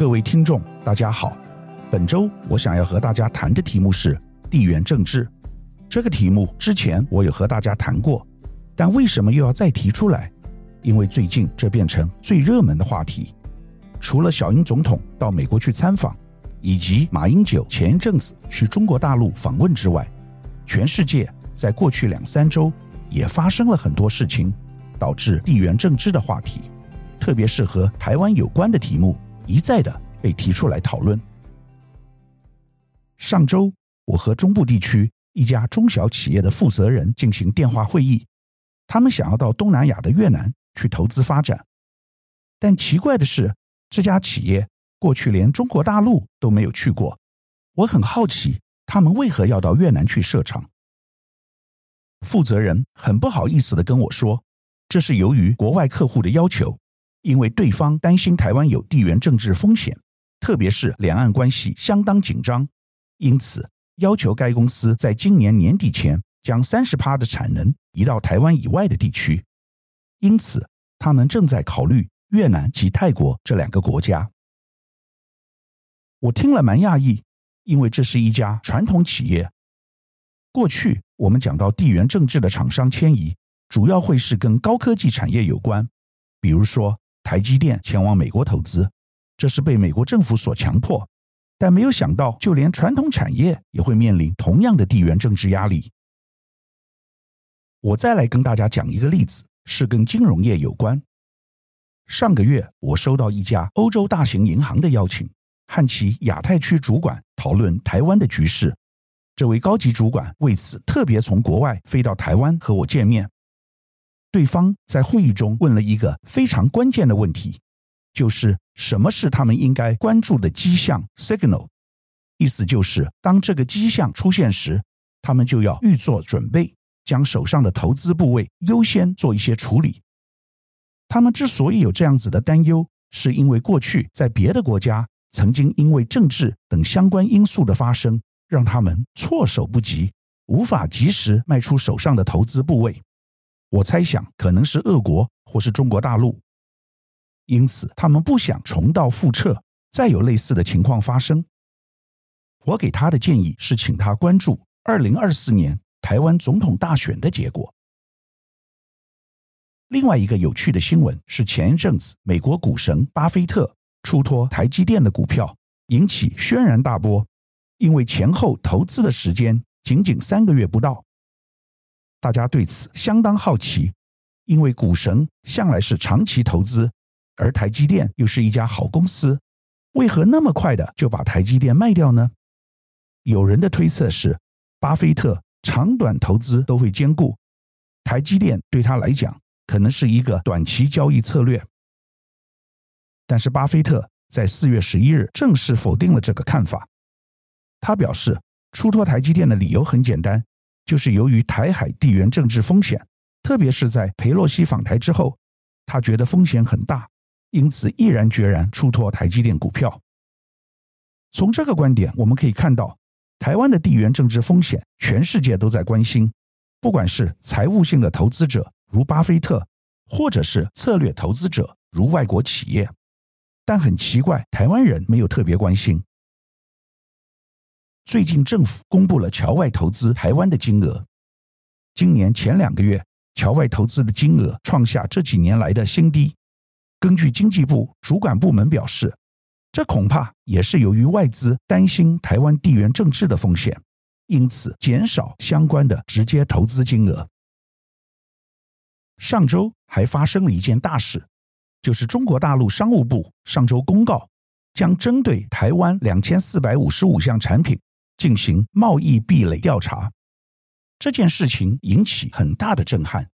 各位听众，大家好。本周我想要和大家谈的题目是地缘政治。这个题目之前我有和大家谈过，但为什么又要再提出来？因为最近这变成最热门的话题。除了小英总统到美国去参访，以及马英九前一阵子去中国大陆访问之外，全世界在过去两三周也发生了很多事情，导致地缘政治的话题，特别是和台湾有关的题目。一再的被提出来讨论。上周，我和中部地区一家中小企业的负责人进行电话会议，他们想要到东南亚的越南去投资发展。但奇怪的是，这家企业过去连中国大陆都没有去过。我很好奇，他们为何要到越南去设厂？负责人很不好意思的跟我说，这是由于国外客户的要求。因为对方担心台湾有地缘政治风险，特别是两岸关系相当紧张，因此要求该公司在今年年底前将三十趴的产能移到台湾以外的地区。因此，他们正在考虑越南及泰国这两个国家。我听了蛮讶异，因为这是一家传统企业。过去我们讲到地缘政治的厂商迁移，主要会是跟高科技产业有关，比如说。台积电前往美国投资，这是被美国政府所强迫，但没有想到，就连传统产业也会面临同样的地缘政治压力。我再来跟大家讲一个例子，是跟金融业有关。上个月，我收到一家欧洲大型银行的邀请，和其亚太区主管讨论台湾的局势。这位高级主管为此特别从国外飞到台湾和我见面。对方在会议中问了一个非常关键的问题，就是什么是他们应该关注的迹象 （signal）？意思就是，当这个迹象出现时，他们就要预做准备，将手上的投资部位优先做一些处理。他们之所以有这样子的担忧，是因为过去在别的国家曾经因为政治等相关因素的发生，让他们措手不及，无法及时卖出手上的投资部位。我猜想可能是俄国或是中国大陆，因此他们不想重蹈覆辙，再有类似的情况发生。我给他的建议是，请他关注二零二四年台湾总统大选的结果。另外一个有趣的新闻是，前一阵子美国股神巴菲特出脱台积电的股票，引起轩然大波，因为前后投资的时间仅仅三个月不到。大家对此相当好奇，因为股神向来是长期投资，而台积电又是一家好公司，为何那么快的就把台积电卖掉呢？有人的推测是，巴菲特长短投资都会兼顾，台积电对他来讲可能是一个短期交易策略。但是巴菲特在四月十一日正式否定了这个看法，他表示出脱台积电的理由很简单。就是由于台海地缘政治风险，特别是在裴洛西访台之后，他觉得风险很大，因此毅然决然出脱台积电股票。从这个观点，我们可以看到，台湾的地缘政治风险，全世界都在关心，不管是财务性的投资者如巴菲特，或者是策略投资者如外国企业，但很奇怪，台湾人没有特别关心。最近政府公布了侨外投资台湾的金额，今年前两个月侨外投资的金额创下这几年来的新低。根据经济部主管部门表示，这恐怕也是由于外资担心台湾地缘政治的风险，因此减少相关的直接投资金额。上周还发生了一件大事，就是中国大陆商务部上周公告，将针对台湾两千四百五十五项产品。进行贸易壁垒调查，这件事情引起很大的震撼。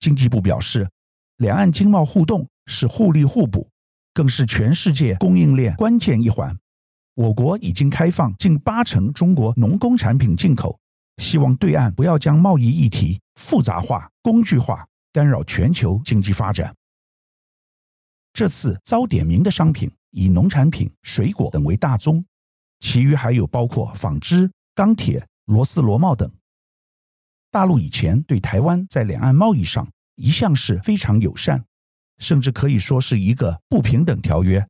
经济部表示，两岸经贸互动是互利互补，更是全世界供应链关键一环。我国已经开放近八成中国农工产品进口，希望对岸不要将贸易议题复杂化、工具化，干扰全球经济发展。这次遭点名的商品以农产品、水果等为大宗。其余还有包括纺织、钢铁、螺丝螺帽等。大陆以前对台湾在两岸贸易上一向是非常友善，甚至可以说是一个不平等条约。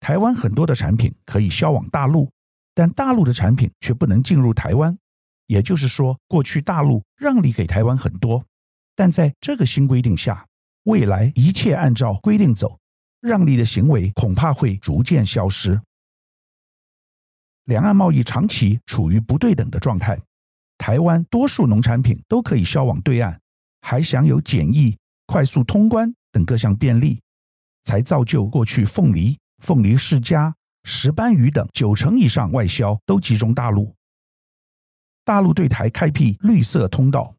台湾很多的产品可以销往大陆，但大陆的产品却不能进入台湾。也就是说，过去大陆让利给台湾很多，但在这个新规定下，未来一切按照规定走，让利的行为恐怕会逐渐消失。两岸贸易长期处于不对等的状态，台湾多数农产品都可以销往对岸，还享有检疫、快速通关等各项便利，才造就过去凤梨、凤梨世家、石斑鱼等九成以上外销都集中大陆。大陆对台开辟绿色通道，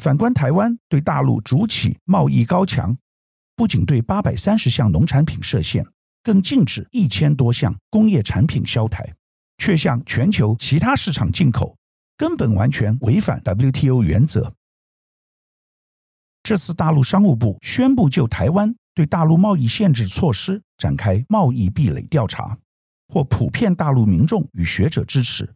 反观台湾对大陆主体贸易高墙，不仅对八百三十项农产品设限，更禁止一千多项工业产品销台，却向全球其他市场进口，根本完全违反 WTO 原则。这次大陆商务部宣布就台湾对大陆贸易限制措施展开贸易壁垒调查，获普遍大陆民众与学者支持。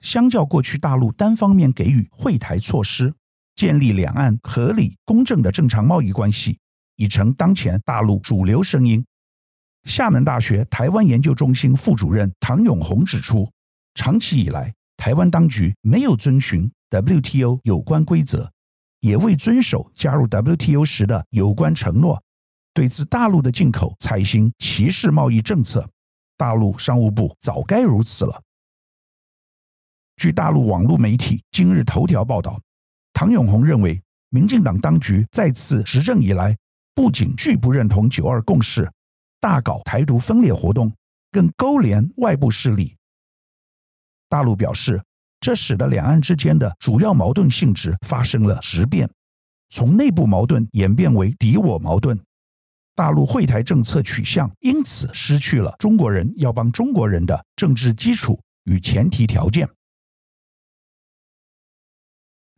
相较过去大陆单方面给予惠台措施，建立两岸合理公正的正常贸易关系，已成当前大陆主流声音。厦门大学台湾研究中心副主任唐永红指出，长期以来，台湾当局没有遵循 WTO 有关规则，也未遵守加入 WTO 时的有关承诺，对自大陆的进口采行歧视贸易政策。大陆商务部早该如此了。据大陆网络媒体今日头条报道，唐永红认为，民进党当局再次执政以来，不仅拒不认同九二共识，大搞台独分裂活动，更勾连外部势力。大陆表示，这使得两岸之间的主要矛盾性质发生了质变，从内部矛盾演变为敌我矛盾。大陆会台政策取向因此失去了中国人要帮中国人的政治基础与前提条件。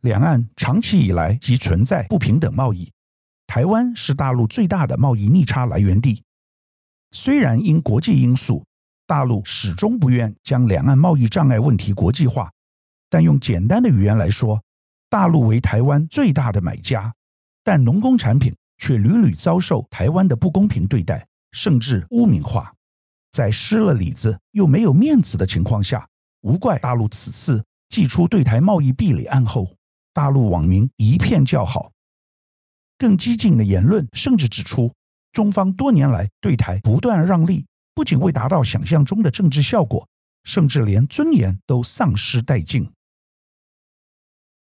两岸长期以来即存在不平等贸易，台湾是大陆最大的贸易逆差来源地。虽然因国际因素，大陆始终不愿将两岸贸易障碍问题国际化，但用简单的语言来说，大陆为台湾最大的买家，但农工产品却屡屡遭受台湾的不公平对待，甚至污名化。在失了里子又没有面子的情况下，无怪大陆此次祭出对台贸易壁垒案后。大陆网民一片叫好，更激进的言论甚至指出，中方多年来对台不断让利，不仅未达到想象中的政治效果，甚至连尊严都丧失殆尽。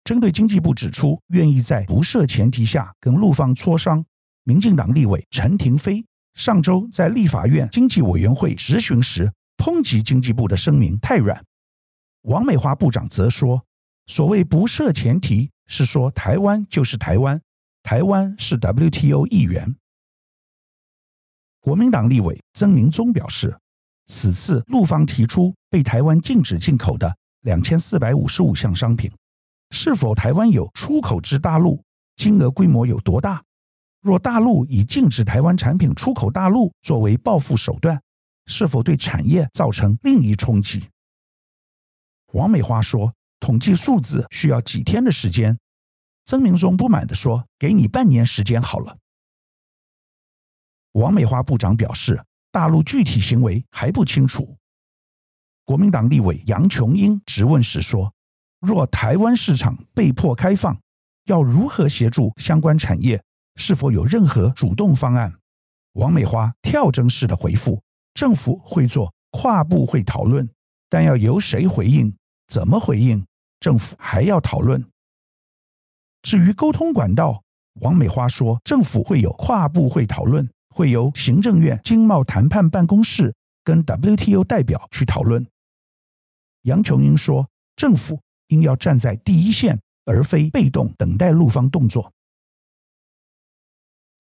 针对经济部指出愿意在不设前提下跟陆方磋商，民进党立委陈亭妃上周在立法院经济委员会质询时抨击经济部的声明太软，王美花部长则说。所谓不设前提，是说台湾就是台湾，台湾是 WTO 一员。国民党立委曾明忠表示，此次陆方提出被台湾禁止进口的两千四百五十五项商品，是否台湾有出口至大陆，金额规模有多大？若大陆以禁止台湾产品出口大陆作为报复手段，是否对产业造成另一冲击？王美花说。统计数字需要几天的时间，曾明忠不满地说：“给你半年时间好了。”王美花部长表示，大陆具体行为还不清楚。国民党立委杨琼英质问时说：“若台湾市场被迫开放，要如何协助相关产业？是否有任何主动方案？”王美花跳针式的回复：“政府会做跨部会讨论，但要由谁回应，怎么回应？”政府还要讨论。至于沟通管道，王美花说，政府会有跨部会讨论，会由行政院经贸谈判办公室跟 WTO 代表去讨论。杨琼英说，政府应要站在第一线，而非被动等待陆方动作。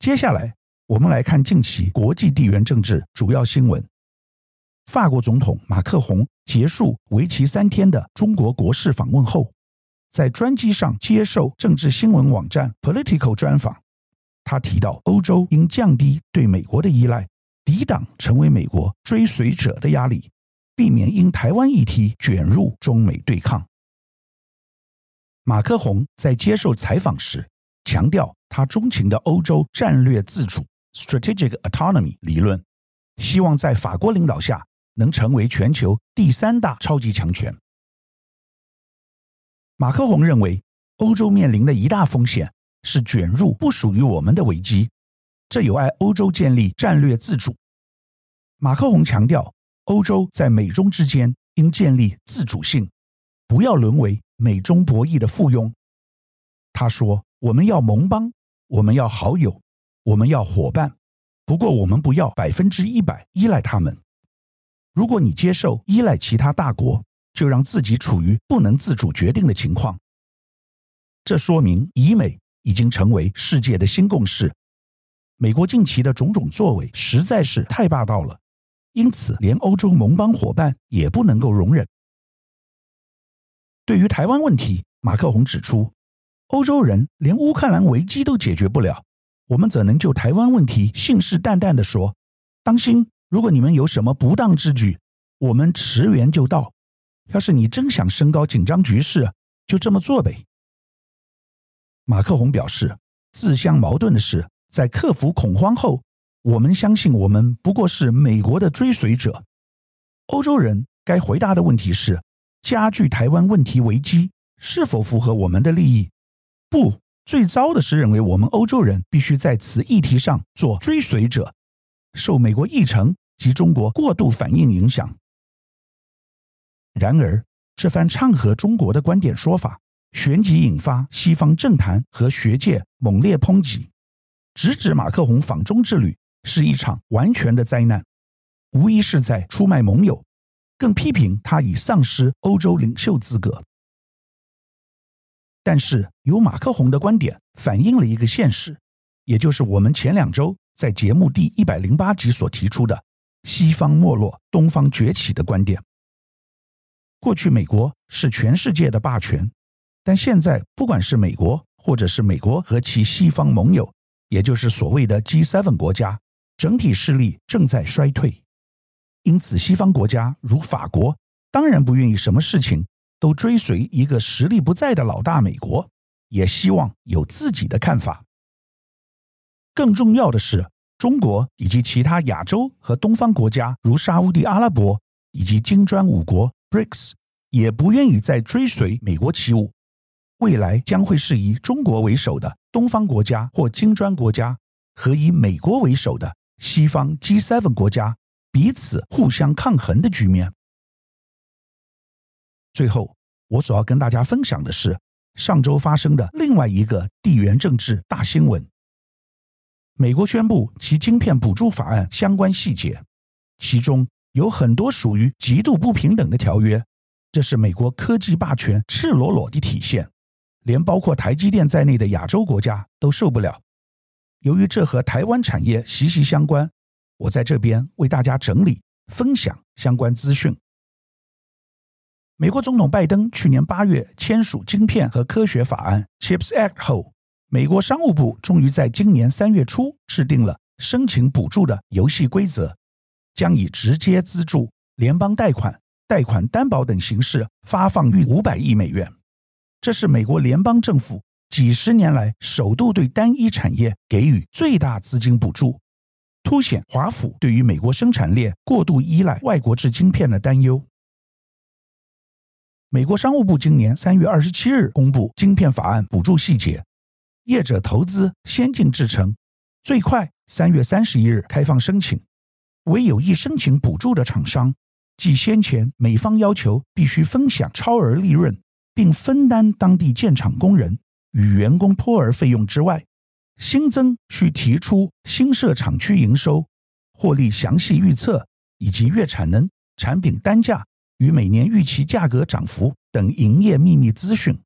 接下来，我们来看近期国际地缘政治主要新闻。法国总统马克宏结束为期三天的中国国事访问后，在专机上接受政治新闻网站 Political 专访，他提到欧洲应降低对美国的依赖，抵挡成为美国追随者的压力，避免因台湾议题卷入中美对抗。马克宏在接受采访时强调，他钟情的欧洲战略自主 （Strategic Autonomy） 理论。希望在法国领导下能成为全球第三大超级强权。马克宏认为，欧洲面临的一大风险是卷入不属于我们的危机，这有碍欧洲建立战略自主。马克宏强调，欧洲在美中之间应建立自主性，不要沦为美中博弈的附庸。他说：“我们要盟邦，我们要好友，我们要伙伴。不过，我们不要百分之一百依赖他们。如果你接受依赖其他大国，就让自己处于不能自主决定的情况。这说明以美已经成为世界的新共识。美国近期的种种作为实在是太霸道了。”因此，连欧洲盟邦伙伴也不能够容忍。对于台湾问题，马克宏指出，欧洲人连乌克兰危机都解决不了，我们怎能就台湾问题信誓旦旦地说：“当心，如果你们有什么不当之举，我们驰援就到。”要是你真想升高紧张局势，就这么做呗。马克宏表示，自相矛盾的是，在克服恐慌后。我们相信，我们不过是美国的追随者。欧洲人该回答的问题是：加剧台湾问题危机是否符合我们的利益？不，最糟的是认为我们欧洲人必须在此议题上做追随者，受美国议程及中国过度反应影响。然而，这番唱和中国的观点说法，旋即引发西方政坛和学界猛烈抨击，直指马克宏访中之旅。是一场完全的灾难，无疑是在出卖盟友，更批评他已丧失欧洲领袖资格。但是，由马克宏的观点反映了一个现实，也就是我们前两周在节目第一百零八集所提出的“西方没落，东方崛起”的观点。过去，美国是全世界的霸权，但现在，不管是美国，或者是美国和其西方盟友，也就是所谓的 G7 国家。整体势力正在衰退，因此西方国家如法国当然不愿意什么事情都追随一个实力不在的老大美国，也希望有自己的看法。更重要的是，中国以及其他亚洲和东方国家如沙乌地阿拉伯以及金砖五国 BRICS 也不愿意再追随美国起舞。未来将会是以中国为首的东方国家或金砖国家和以美国为首的。西方 G7 国家彼此互相抗衡的局面。最后，我所要跟大家分享的是上周发生的另外一个地缘政治大新闻：美国宣布其晶片补助法案相关细节，其中有很多属于极度不平等的条约，这是美国科技霸权赤裸裸的体现，连包括台积电在内的亚洲国家都受不了。由于这和台湾产业息息相关，我在这边为大家整理分享相关资讯。美国总统拜登去年八月签署晶片和科学法案 （CHIPS Act） 后，美国商务部终于在今年三月初制定了申请补助的游戏规则，将以直接资助、联邦贷款、贷款担保等形式发放逾五百亿美元。这是美国联邦政府。几十年来，首度对单一产业给予最大资金补助，凸显华府对于美国生产链过度依赖外国制晶片的担忧。美国商务部今年三月二十七日公布晶片法案补助细节，业者投资先进制程，最快三月三十一日开放申请，为有意申请补助的厂商，即先前美方要求必须分享超额利润，并分担当地建厂工人。与员工托儿费用之外，新增需提出新设厂区营收、获利详细预测以及月产能、产品单价与每年预期价格涨幅等营业秘密资讯。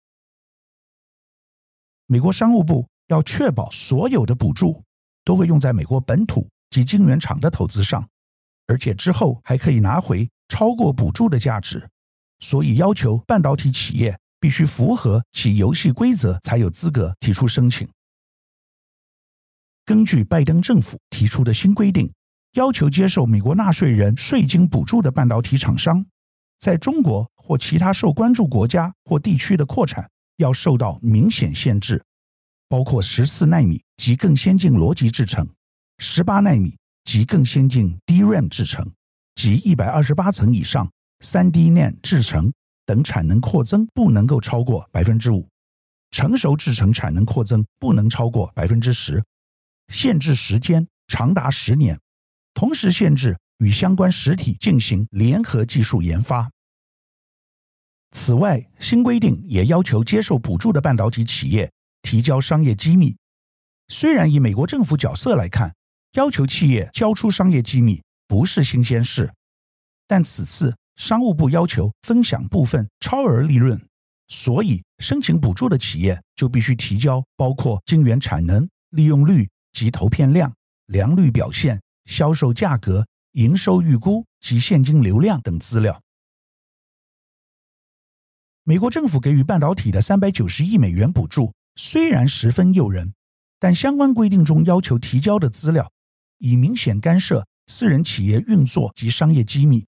美国商务部要确保所有的补助都会用在美国本土及晶圆厂的投资上，而且之后还可以拿回超过补助的价值，所以要求半导体企业。必须符合其游戏规则，才有资格提出申请。根据拜登政府提出的新规定，要求接受美国纳税人税金补助的半导体厂商，在中国或其他受关注国家或地区的扩产要受到明显限制，包括十四纳米及更先进逻辑制程、十八纳米及更先进 DRAM 制程及一百二十八层以上 3D n a n 制程等产能扩增不能够超过百分之五，成熟制程产能扩增不能超过百分之十，限制时间长达十年，同时限制与相关实体进行联合技术研发。此外，新规定也要求接受补助的半导体企业提交商业机密。虽然以美国政府角色来看，要求企业交出商业机密不是新鲜事，但此次商务部要求分享部分超额利润，所以申请补助的企业就必须提交包括晶圆产能、利用率及投片量、良率表现、销售价格、营收预估及现金流量等资料。美国政府给予半导体的三百九十亿美元补助虽然十分诱人，但相关规定中要求提交的资料已明显干涉私人企业运作及商业机密。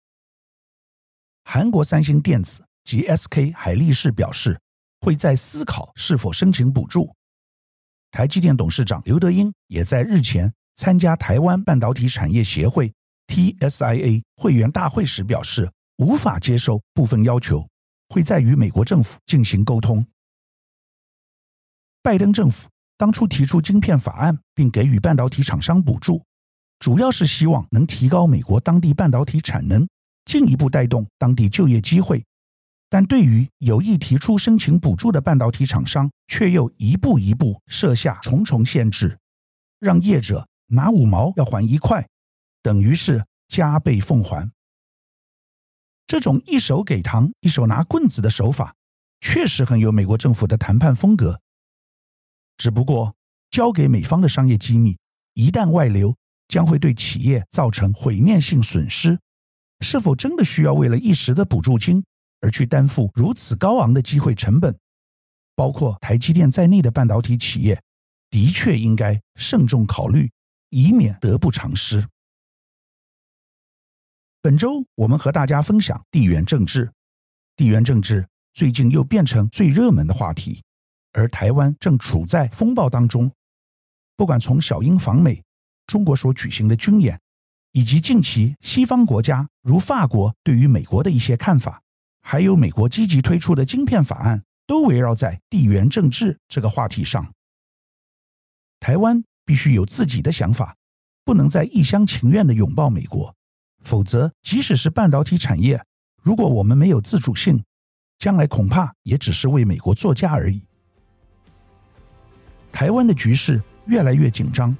韩国三星电子及 SK 海力士表示，会在思考是否申请补助。台积电董事长刘德英也在日前参加台湾半导体产业协会 TSIA 会员大会时表示，无法接受部分要求，会再与美国政府进行沟通。拜登政府当初提出晶片法案，并给予半导体厂商补助，主要是希望能提高美国当地半导体产能。进一步带动当地就业机会，但对于有意提出申请补助的半导体厂商，却又一步一步设下重重限制，让业者拿五毛要还一块，等于是加倍奉还。这种一手给糖，一手拿棍子的手法，确实很有美国政府的谈判风格。只不过，交给美方的商业机密一旦外流，将会对企业造成毁灭性损失。是否真的需要为了一时的补助金而去担负如此高昂的机会成本？包括台积电在内的半导体企业，的确应该慎重考虑，以免得不偿失。本周我们和大家分享地缘政治，地缘政治最近又变成最热门的话题，而台湾正处在风暴当中。不管从小英访美，中国所举行的军演。以及近期西方国家如法国对于美国的一些看法，还有美国积极推出的晶片法案，都围绕在地缘政治这个话题上。台湾必须有自己的想法，不能再一厢情愿地拥抱美国，否则即使是半导体产业，如果我们没有自主性，将来恐怕也只是为美国作嫁而已。台湾的局势越来越紧张。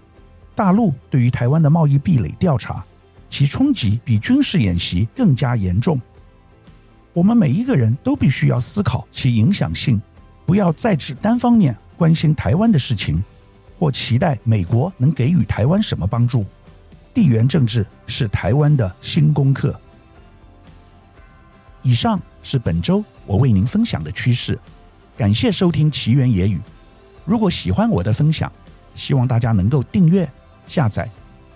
大陆对于台湾的贸易壁垒调查，其冲击比军事演习更加严重。我们每一个人都必须要思考其影响性，不要再只单方面关心台湾的事情，或期待美国能给予台湾什么帮助。地缘政治是台湾的新功课。以上是本周我为您分享的趋势，感谢收听奇缘野语。如果喜欢我的分享，希望大家能够订阅。下载